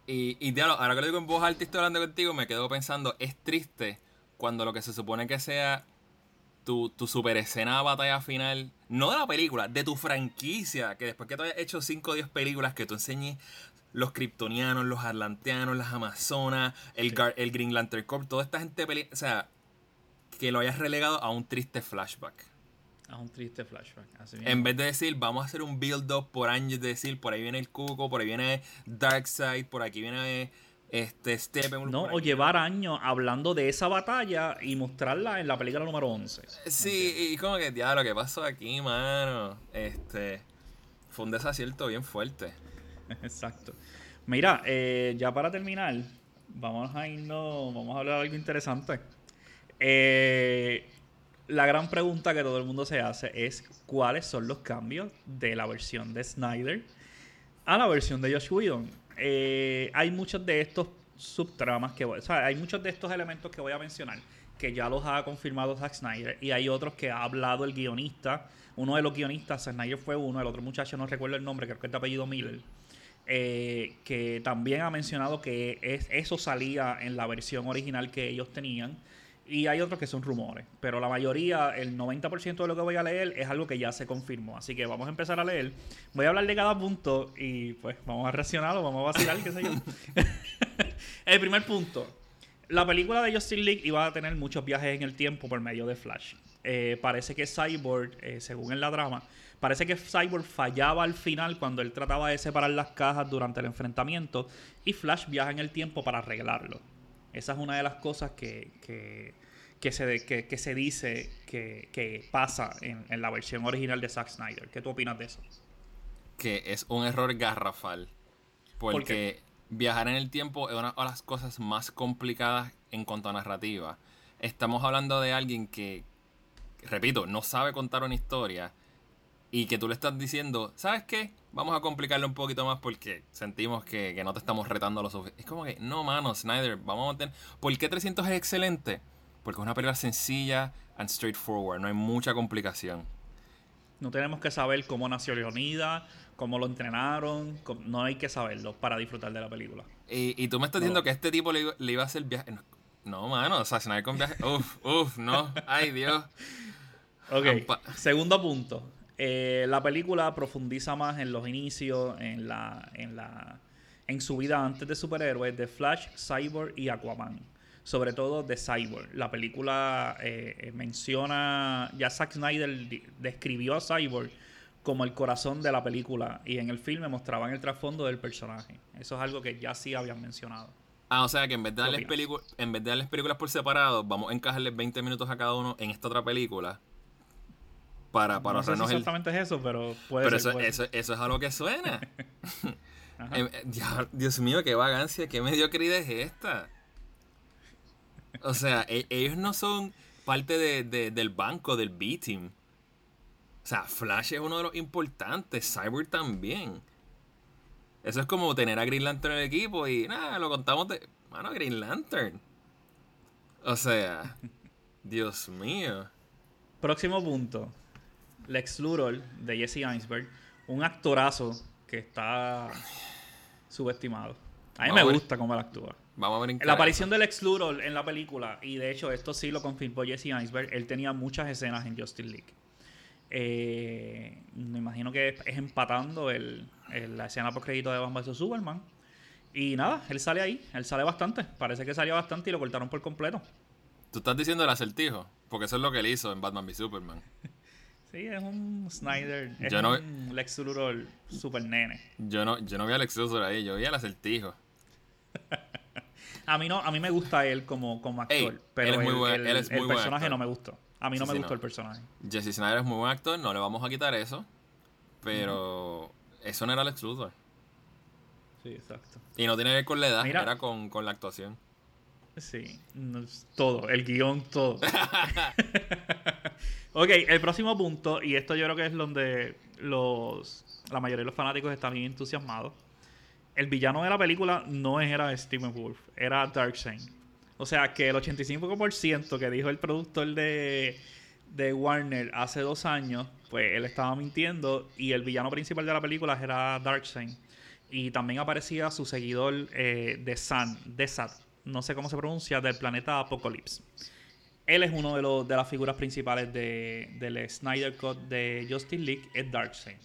Y, y diablo, ahora que lo digo en voz alta y estoy hablando contigo, me quedo pensando, es triste cuando lo que se supone que sea tu, tu super escena de batalla final, no de la película, de tu franquicia, que después que tú hayas hecho 5 o 10 películas, que tú enseñes los kryptonianos, los atlanteanos, las amazonas, el, el Green Lantern Corps, toda esta gente, o sea, que lo hayas relegado a un triste flashback.
A un triste flashback.
en vez de decir, vamos a hacer un build-up por años, de decir, por ahí viene el Cuco, por ahí viene Darkseid, por aquí viene este
No, o llevar años hablando de esa batalla y mostrarla en la película número 11.
Sí, y como que, ya, lo que pasó aquí, mano. Este. Fue un desacierto bien fuerte.
Exacto. Mira, eh, ya para terminar, vamos a irnos. Vamos a hablar de algo interesante. Eh, la gran pregunta que todo el mundo se hace es: ¿cuáles son los cambios de la versión de Snyder a la versión de Josh Whedon? Eh, hay muchos de estos subtramas que o sea, hay muchos de estos elementos que voy a mencionar que ya los ha confirmado Zack Snyder y hay otros que ha hablado el guionista. Uno de los guionistas, Snyder fue uno, el otro muchacho no recuerdo el nombre, creo que es de apellido Miller. Eh, que también ha mencionado que es, eso salía en la versión original que ellos tenían y hay otros que son rumores, pero la mayoría, el 90% de lo que voy a leer es algo que ya se confirmó. Así que vamos a empezar a leer. Voy a hablar de cada punto y pues vamos a reaccionarlo, vamos a vacilar, qué sé yo. el primer punto. La película de Justin League iba a tener muchos viajes en el tiempo por medio de Flash. Eh, parece que Cyborg, eh, según en la drama, parece que Cyborg fallaba al final cuando él trataba de separar las cajas durante el enfrentamiento y Flash viaja en el tiempo para arreglarlo. Esa es una de las cosas que, que, se, que, se dice que, pasa en, la versión original de Zack Snyder. ¿Qué tú opinas de eso?
Que es un error garrafal. Porque viajar en el tiempo es una de las cosas más complicadas en cuanto a narrativa. Estamos hablando de alguien que, repito, no sabe contar una historia y que tú le estás diciendo, ¿sabes qué? Vamos a complicarlo un poquito más porque sentimos que, no te estamos retando lo suficiente. Es como que, no, mano, Snyder, vamos a mantener. ¿Por qué 300 es excelente? Porque es una película sencilla and straightforward, no hay mucha complicación.
No tenemos que saber cómo nació Leonida, cómo lo entrenaron, no hay que saberlo para disfrutar de la película.
Y, tú me estás diciendo que este tipo le, iba a hacer viaje. No, mano, o sea, Snyder con viaje. Uf, uf, no, ay Dios.
Ok, segundo punto. Eh, la película profundiza más en los inicios, en la, en la, en su vida antes de superhéroes de Flash, Cyborg y Aquaman. Sobre todo de Cyborg. La película eh, eh, menciona, ya Zack Snyder describió a Cyborg como el corazón de la película y en el filme mostraban el trasfondo del personaje. Eso es algo que ya sí habían mencionado.
Ah, o sea que en vez de darles, en vez de darles películas por separado, vamos a encajarles 20 minutos a cada uno en esta otra película para, para
no sé exactamente es eso, pero puede
pero
ser.
Eso, eso, es algo que suena. Em, Dios, mío, qué vagancia, qué mediocridad es esta. O sea, e, ellos no son parte de, del banco, del B-Team. O sea, Flash es uno de los importantes, Cyber también. Eso es como tener a Green Lantern en el equipo y nada, lo contamos de. Mano, Green Lantern. O sea, Dios mío.
Próximo punto. Lex Luthor de Jesse Einsberg, un actorazo que está subestimado. A mí me gusta cómo él actúa.
Vamos a ver
La aparición de Lex Luthor en la película, y de hecho esto sí lo confirmó Jesse Einsberg, él tenía muchas escenas en Justice League. Eh, me imagino que es empatando el, la escena post crédito de Batman vs Superman. Y nada, él sale ahí, él sale bastante. Parece que salió bastante y lo cortaron por completo.
Tú estás diciendo el acertijo, porque eso es lo que él hizo en Batman v Superman.
Sí, es un Snyder. Es un Lex Luthor super nene.
Yo no, yo no vi a Lex Luthor ahí, yo vi al acertijo.
a mí no, a mí me gusta él como, como actor, pero el, el, personaje no me gustó. A mí no me gustó el personaje.
Jesse Snyder es muy buen actor, no le vamos a quitar eso, pero eso no era Lex Luthor.
Sí, exacto.
Y no tiene que ver con la edad, era con, con la actuación.
Sí, todo, el guion, todo. ok, el próximo punto, y esto yo creo que es donde los, la mayoría de los fanáticos están bien entusiasmados. El villano de la película no era Steven Wolf, era Darkseid. O sea que el 85% que dijo el productor de, de Warner hace dos años, pues él estaba mintiendo y el villano principal de la película era Darkseid. Y también aparecía su seguidor eh, de Sun, Desat, no sé cómo se pronuncia, del planeta Apocalypse. él es uno de, los, de las figuras principales de, del Snyder Cut de Justice League, es Darkseid.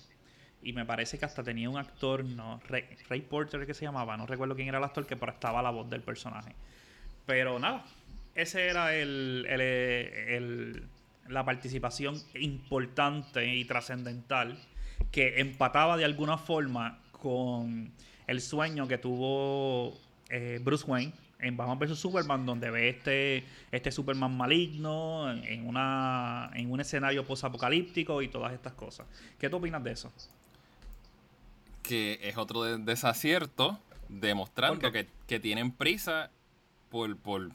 Y me parece que hasta tenía un actor, no, Ray, Porter que se llamaba, no recuerdo quién era el actor que prestaba la voz del personaje. Pero nada, ese era el, el, la participación importante y trascendental que empataba de alguna forma con el sueño que tuvo eh, Bruce Wayne en Batman vs Superman, donde ve este, este Superman maligno en, una, en un escenario post-apocalíptico y todas estas cosas. ¿Qué tú opinas de eso?
Que es otro desacierto, demostrando que, que, tienen prisa por, por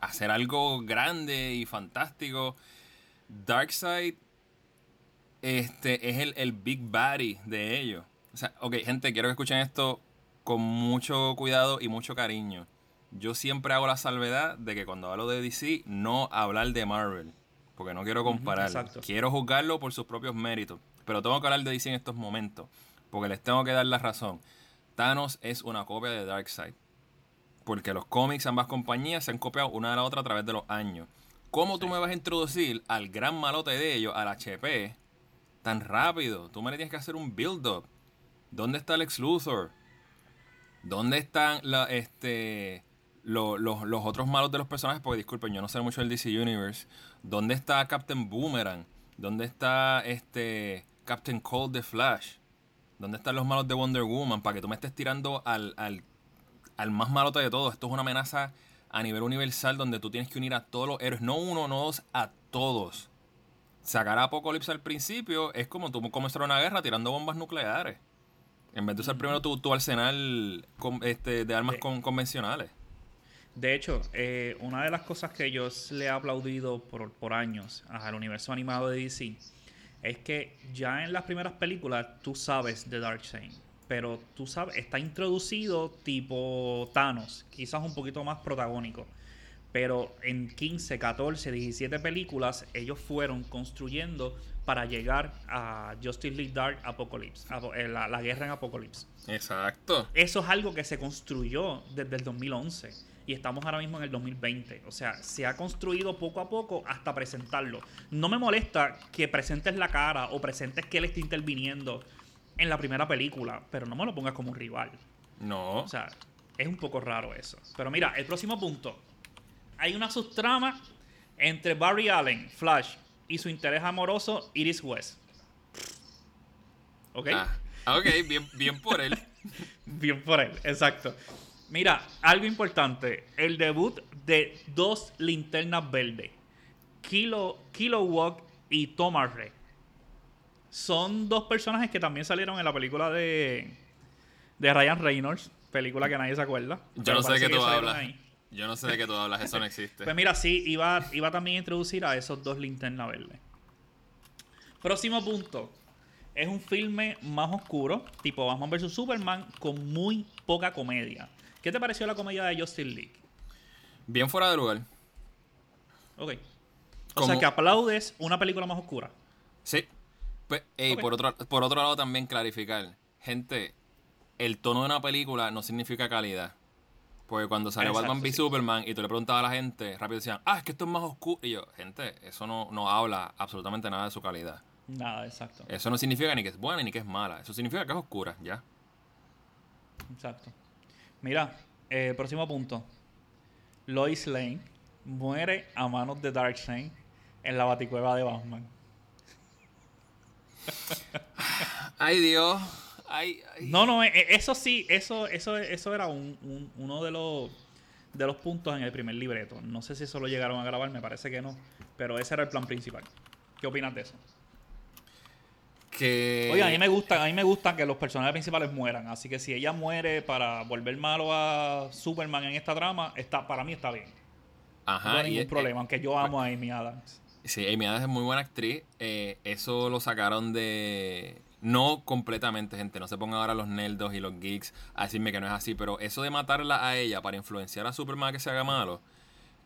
hacer algo grande y fantástico. Darkseid este, es el, el big body de ellos. O sea, ok, gente, quiero que escuchen esto con mucho cuidado y mucho cariño. Yo siempre hago la salvedad de que cuando hablo de DC, no hablar de Marvel. Porque no quiero comparar. quiero juzgarlo por sus propios méritos. Pero tengo que hablar de DC en estos momentos. Porque les tengo que dar la razón. Thanos es una copia de Darkseid. Porque los cómics, ambas compañías, se han copiado una de la otra a través de los años. ¿Cómo tú me vas a introducir al gran malote de ellos, al HP, tan rápido? Tú me le tienes que hacer un build-up. ¿Dónde está Lex Luthor? ¿Dónde están la, este, los otros malos de los personajes? Porque disculpen, yo no sé mucho del DC Universe. ¿Dónde está Captain Boomerang? ¿Dónde está este Captain Cold the Flash? ¿Dónde están los malos de Wonder Woman? Para que tú me estés tirando al, al, al más malote de todo. Esto es una amenaza a nivel universal donde tú tienes que unir a todos los héroes. No uno, no dos, a todos. Sacar a Apocalipsis al principio es como tú comenzar una guerra tirando bombas nucleares. En vez de usar primero tu, tu arsenal este, de armas convencionales.
De hecho, eh, una de las cosas que yo le he aplaudido por, por años al universo animado de DC es que ya en las primeras películas tú sabes de Darkseid. Pero tú sabes, está introducido tipo Thanos, quizás un poquito más protagónico. Pero en 15, 14, 17 películas ellos fueron construyendo para llegar a Justice League Dark Apocalypse, eh, la, la, guerra en Apocalypse.
Exacto.
Eso es algo que se construyó desde el 2011 y estamos ahora mismo en el 2020. O sea, se ha construido poco a poco hasta presentarlo. No me molesta que presentes la cara o presentes que él esté interviniendo en la primera película, pero no me lo pongas como un rival.
No.
O sea, es un poco raro eso. Pero mira, el próximo punto. Hay una subtrama entre Barry Allen, Flash, y su interés amoroso, Iris West.
¿Ok? Ah, ok, bien, bien por él.
bien por él, exacto. Mira, algo importante. El debut de dos linternas verdes. Kilo, Kilowog y Thomas Ray. Son dos personajes que también salieron en la película de, de Ryan Reynolds. Película que nadie se acuerda.
Yo no sé de qué tú hablas. Yo no sé de qué tú hablas, eso no existe.
pues mira, sí, iba, iba también a introducir a esos dos linternas verdes. Próximo punto. Es un filme más oscuro, tipo Batman vs. Superman, con muy poca comedia. ¿Qué te pareció la comedia de Justin League?
Bien fuera de lugar.
Ok. O sea que aplaudes una película más oscura.
Sí. Pues, por, otro, por otro lado también clarificar. Gente, el tono de una película no significa calidad. Porque cuando salió Batman v Superman y tú le preguntabas a la gente, rápido decían, ah, es que esto es más oscuro. Y yo, gente, eso no, no habla absolutamente nada de su calidad.
Nada, exacto.
Eso no significa ni que es buena ni que es mala. Eso significa que es oscura, ya.
Exacto. Mira, eh, próximo punto. Lois Lane muere a manos de Darkseid en la baticueva de Batman.
Ay, Dios.
No, no, eh, eso sí, eso, eso, eso era uno de los, de los puntos en el primer libreto. No sé si eso lo llegaron a grabar, me parece que no. Pero ese era el plan principal. ¿Qué opinas de eso?
Que...
Oye, a mí me gusta, a mí me gusta que los personajes principales mueran. Así que si ella muere para volver malo a Superman en esta trama, está, para mí está bien.
Ajá.
No hay ningún problema, aunque yo amo a Amy Adams.
Sí, Amy Adams es muy buena actriz. Eh, eso lo sacaron de no completamente, gente. No se pongan ahora los nerdos y los geeks a decirme que no es así. Pero eso de matarla a ella para influenciar a Superman a que se haga malo,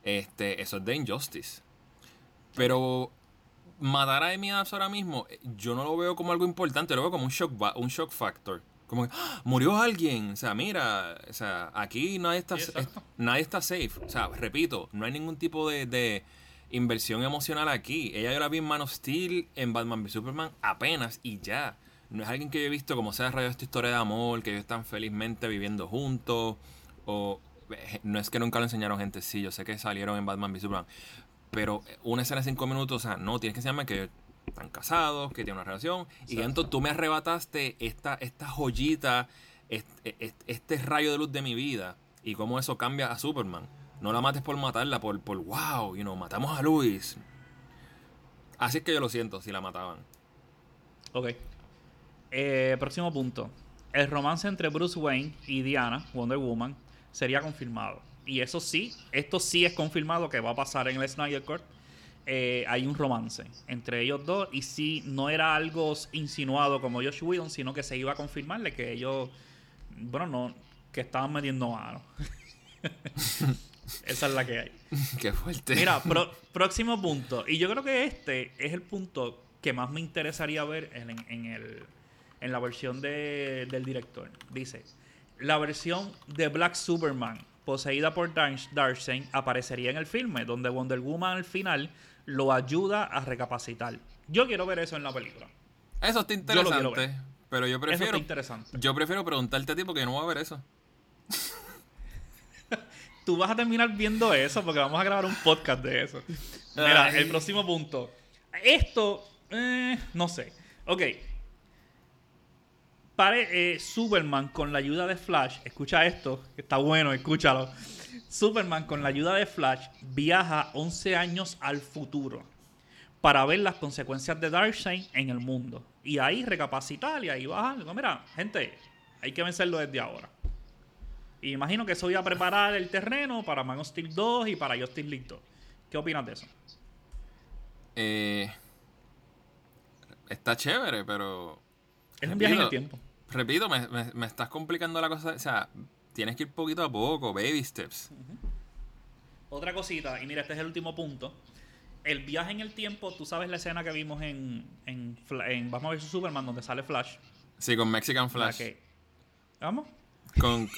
este, eso es de Injustice. Pero matar a Amy Adams ahora mismo, yo no lo veo como algo importante, lo veo como un shock, un shock factor. Como que ¡Ah! murió alguien. O sea, mira, o sea, aquí nadie está, nadie está safe. O sea, repito, no hay ningún tipo de, inversión emocional aquí. Ella yo la vi en Man of Steel, en Batman v Superman apenas y ya. No es alguien que yo he visto como se ha desarrollado esta historia de amor, que ellos están felizmente viviendo juntos. O eh, no es que nunca lo enseñaron gente, sí, yo sé que salieron en Batman v Superman. Pero una escena de cinco minutos, o sea, no, tienes que enseñarme que están casados, que tienen una relación. Y entonces tú me arrebataste esta, esta joyita, este, este, rayo de luz de mi vida. Y cómo eso cambia a Superman. No la mates por matarla, por, por wow, you know, matamos a Luis. Así es que yo lo siento si la mataban.
Ok. Eh, próximo punto. El romance entre Bruce Wayne y Diana, Wonder Woman, sería confirmado. Y eso sí, esto sí es confirmado que va a pasar en el Snyder Court. Eh, hay un romance entre ellos dos. Y sí, no era algo insinuado como Josh Whedon, sino que se iba a confirmarle que ellos, bueno, no, que estaban metiendo mano. Esa es la que hay.
Qué fuerte.
Mira, próximo punto. Y yo creo que este es el punto que más me interesaría ver en, el, en la versión del director. Dice, la versión de Black Superman poseída por Darkseid aparecería en el filme, donde Wonder Woman al final lo ayuda a recapacitar. Yo quiero ver eso en la película.
Eso está interesante. pero yo prefiero.
interesante.
Yo prefiero preguntarte a ti porque no voy a ver eso.
Tú vas a terminar viendo eso porque vamos a grabar un podcast de eso. Mira, el próximo punto. Esto, eh, no sé. Ok, Pare, eh, Superman con la ayuda de Flash, escucha esto, que está bueno, escúchalo. Superman con la ayuda de Flash viaja 11 años al futuro para ver las consecuencias de Darkseid en el mundo. Y ahí recapacitar y ahí bajar. mira, gente, hay que vencerlo desde ahora. Y imagino que eso voy a preparar el terreno para Man of Steel 2 y para Justice League 2. ¿Qué opinas de eso?
Eh, está chévere, pero...
Es un viaje en el tiempo
repito, me, me, estás complicando la cosa. O sea, tienes que ir poquito a poco, baby steps.
Otra cosita, y mira, este es el último punto. El viaje en el tiempo, tú sabes la escena que vimos en, en, en Vamos a ver su Superman, donde sale Flash.
Sí, con Mexican Flash.
¿Vamos?
Con.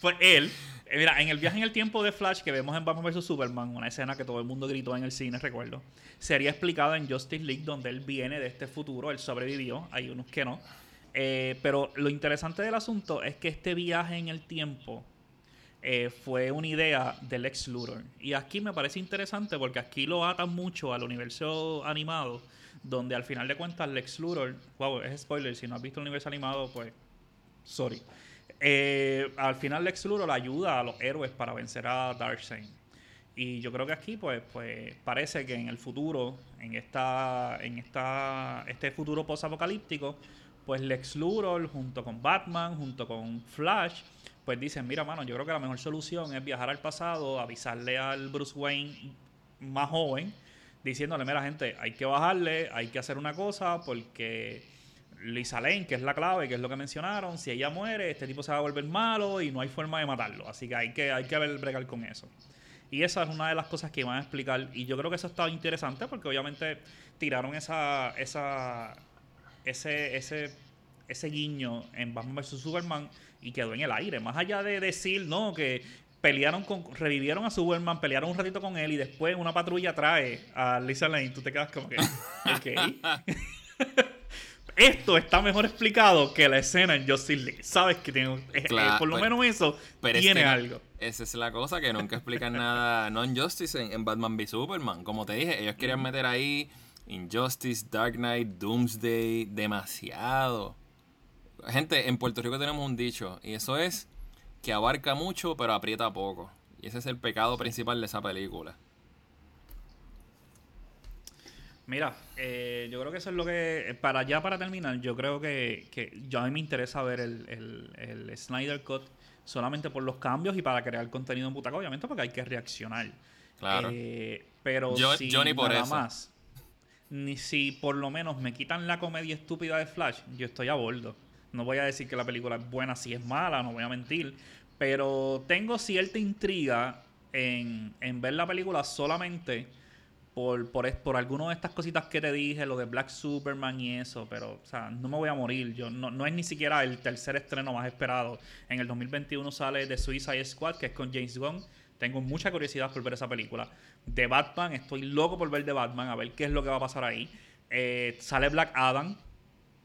Pues él eh, mira, en el viaje en el tiempo de Flash que vemos en Batman vs Superman, una escena que todo el mundo gritó en el cine, recuerdo, sería explicada en Justice League, donde él viene de este futuro, él sobrevivió, hay unos que no. Eh, pero lo interesante del asunto es que este viaje en el tiempo eh, fue una idea del Lex Luthor. Y aquí me parece interesante porque aquí lo atan mucho al universo animado, donde al final de cuentas Lex Luthor, wow, es spoiler, si no has visto el universo animado, pues, sorry. Eh, al final Lex Luthor ayuda a los héroes para vencer a Darkseid. Y yo creo que aquí, pues, pues parece que en el futuro, en esta, en esta, este futuro post-apocalíptico, pues Lex Luthor junto con Batman, junto con Flash, pues dicen, mira, mano, yo creo que la mejor solución es viajar al pasado, avisarle al Bruce Wayne más joven, diciéndole, mira, gente, hay que bajarle, hay que hacer una cosa, porque Lisa Lane, que es la clave, que es lo que mencionaron, si ella muere, este tipo se va a volver malo y no hay forma de matarlo. Así que hay que, hay que ver, bregar con eso. Y esa es una de las cosas que iban a explicar. Y yo creo que eso estaba interesante porque obviamente tiraron esa, esa, ese, ese, ese guiño en Batman vs Superman y quedó en el aire. Más allá de decir, no, que pelearon con, revivieron a Superman, pelearon un ratito con él y después una patrulla trae a Lisa Lane. Tú te quedas como que, ok. esto está mejor explicado que la escena en Justice League. Sabes que tiene, eh, eh, por lo menos eso tiene algo.
Esa es la cosa, que nunca explican nada no en Justice, en, Batman v Superman. Como te dije, ellos querían meter ahí Injustice, Dark Knight, Doomsday, demasiado. Gente, en Puerto Rico tenemos un dicho, y eso es que abarca mucho pero aprieta poco. Y ese es el pecado principal de esa película.
Mira, eh, yo creo que eso es lo que. Para ya para terminar, yo creo que, que yo a mí me interesa ver el, el, Snyder Cut solamente por los cambios y para crear contenido en Butaca, obviamente, porque hay que reaccionar.
Claro.
Eh, pero
yo, si ni por nada
más, ni si por lo menos me quitan la comedia estúpida de Flash, yo estoy a bordo. No voy a decir que la película es buena si es mala, no voy a mentir. Pero tengo cierta intriga en, en ver la película solamente por, por, por alguna de estas cositas que te dije, lo de Black Superman y eso, pero, o sea, no me voy a morir. Yo, no, no es ni siquiera el tercer estreno más esperado. En el 2021 sale The Suicide Squad, que es con James Gunn. Tengo mucha curiosidad por ver esa película. De Batman, estoy loco por ver de Batman, a ver qué es lo que va a pasar ahí. Eh, sale Black Adam.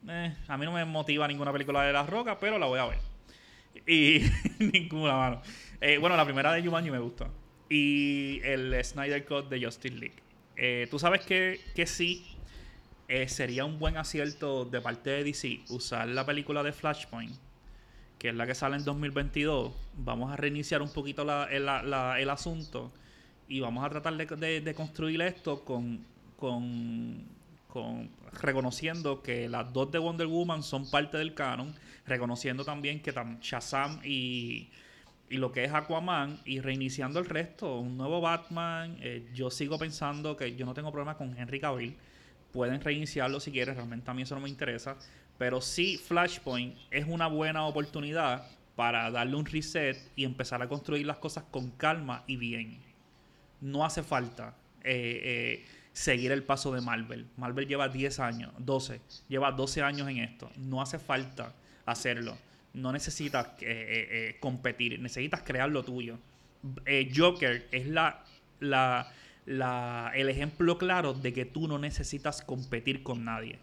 Eh, a mí no me motiva ninguna película de La Roca, pero la voy a ver. Y ninguna, mano. Eh, bueno, la primera de Jumanji me gusta. Y el Snyder Cut de Justice League. Tú sabes que, que sí sería un buen acierto de parte de DC usar la película de Flashpoint que es la que sale en 2022, vamos a reiniciar un poquito el asunto y vamos a tratar de, construir esto con, con, reconociendo que las dos de Wonder Woman son parte del canon, reconociendo también que Shazam y, y lo que es Aquaman y reiniciando el resto, un nuevo Batman. Eh, yo sigo pensando que yo no tengo problema con Henry Cavill. Pueden reiniciarlo si quieren, realmente a mí eso no me interesa. Pero sí, Flashpoint es una buena oportunidad para darle un reset y empezar a construir las cosas con calma y bien. No hace falta eh, eh, seguir el paso de Marvel. Marvel lleva 10 años, 12, lleva 12 años en esto. No hace falta hacerlo. No necesitas eh, competir, necesitas crear lo tuyo. Joker es la, la, el ejemplo claro de que tú no necesitas competir con nadie.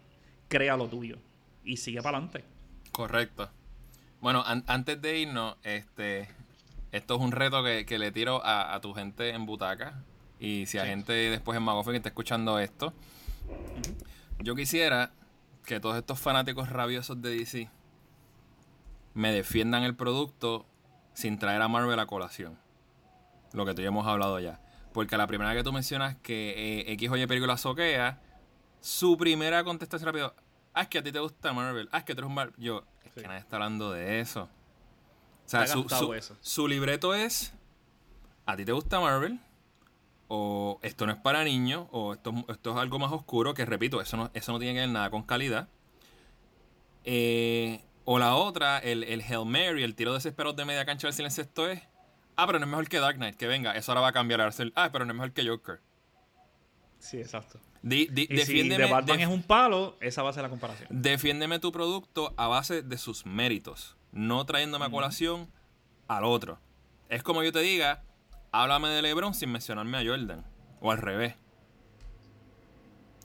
Crea lo tuyo y sigue para adelante.
Correcto. Bueno, antes de irnos, este, esto es un reto que, le tiro a, tu gente en Butaca. Y si hay gente después en Magofe que está escuchando esto, yo quisiera que todos estos fanáticos rabiosos de DC me defiendan el producto sin traer a Marvel a colación. Lo que tú ya hemos hablado ya. Porque la primera que tú mencionas que eh, X o Y película soquea, su primera contestación rápido, ah, es que a ti te gusta Marvel, ah, es que tú eres un Marvel. Yo, es que nadie está hablando de eso. O sea, su, libreto es, a ti te gusta Marvel, o esto no es para niños, o esto, esto es algo más oscuro, que repito, eso no, eso no tiene que ver nada con calidad. Eh, o la otra, el, el Hail Mary, el tiro desesperado de media cancha del silencio, esto es, ah, pero no es mejor que Dark Knight, que venga, eso ahora va a cambiar. Ah, pero no es mejor que Joker.
Sí, exacto. si de Batman es un palo, esa va a ser la comparación.
Defiéndeme tu producto a base de sus méritos, no trayéndome a colación al otro. Es como yo te diga, háblame de LeBron sin mencionarme a Jordan, o al revés.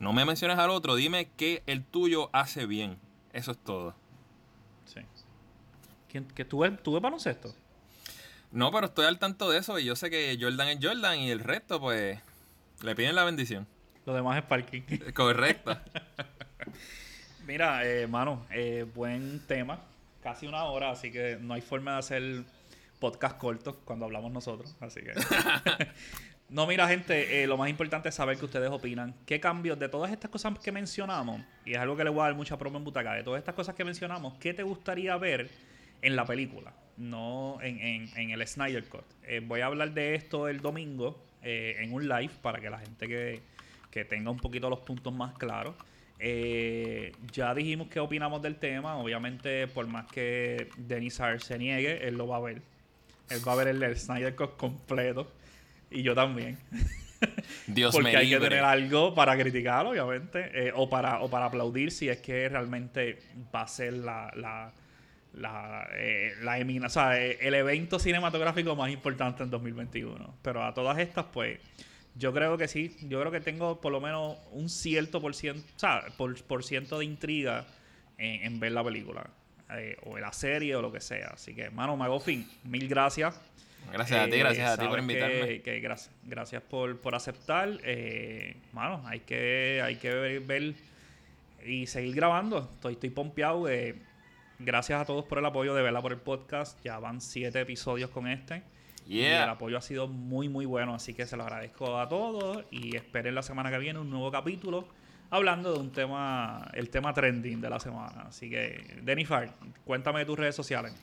No me menciones al otro, dime que el tuyo hace bien. Eso es todo.
Sí. ¿Que tuve, tuve baloncesto?
No, pero estoy al tanto de eso y yo sé que Jordan es Jordan y el resto, pues, le piden la bendición.
Lo demás es parking.
Correcto.
Mira, eh, mano, eh, buen tema. Casi una hora, así que no hay forma de hacer podcast cortos cuando hablamos nosotros. Así que. no, mira, gente, eh, lo más importante es saber qué ustedes opinan. ¿Qué cambios de todas estas cosas que mencionamos? Y es algo que le voy a dar mucha promo en Butaca. De todas estas cosas que mencionamos, ¿qué te gustaría ver en la película? No en, en el Snyder Cut. Eh, voy a hablar de esto el domingo eh, en un live para que la gente que, tenga un poquito los puntos más claros. Eh, ya dijimos qué opinamos del tema. Obviamente, por más que Denis se niegue, él lo va a ver. Él va a ver el, Snyder Cut completo. Y yo también.
Dios
Porque hay que tener algo para criticar, obviamente. Eh, o, para, o para aplaudir si es que realmente va a ser la, la, la, eh, o sea, eh, el evento cinematográfico más importante en 2021. Pero a todas estas, pues, yo creo que sí, yo creo que tengo por lo menos un cierto por ciento, o sea, por, ciento de intriga en, ver la película, eh, o la serie, o lo que sea. Así que, hermano, Magofin, mil gracias.
Gracias a ti, gracias a ti por invitarme.
Que, gracias, gracias por, por aceptar. Eh, mano, hay que, hay que ver, y seguir grabando. Estoy, estoy pompeado. Eh, gracias a todos por el apoyo de verla por el podcast. Ya van siete episodios con este. Y el apoyo ha sido muy, muy bueno. Así que se lo agradezco a todos. Y esperen la semana que viene un nuevo capítulo hablando de un tema, el tema trending de la semana. Así que, Denifar, cuéntame tus redes sociales.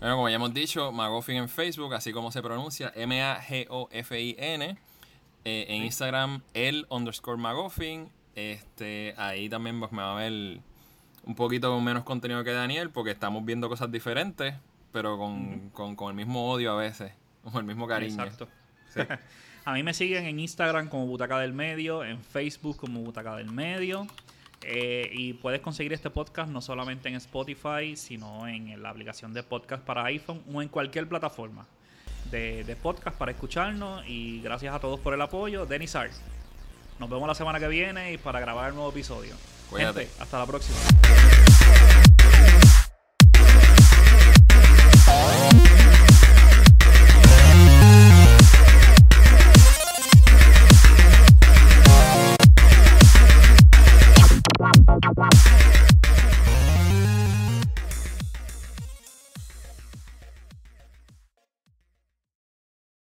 Bueno, como ya hemos dicho, Magofin en Facebook, así como se pronuncia, M-A-G-O-F-I-N. Eh, en Instagram, el underscore Magofin. Este, ahí también pues, me va a ver un poquito con menos contenido que Daniel, porque estamos viendo cosas diferentes, pero con, el mismo odio a veces, con el mismo cariño.
Exacto. a mí me siguen en Instagram como Butaca del Medio, en Facebook como Butaca del Medio. Eh, y puedes conseguir este podcast no solamente en Spotify, sino en la aplicación de podcast para iPhone o en cualquier plataforma. de, podcast para escucharnos y gracias a todos por el apoyo. Denis Art. Nos vemos la semana que viene y para grabar el nuevo episodio. Cuídate. Gente, hasta la próxima.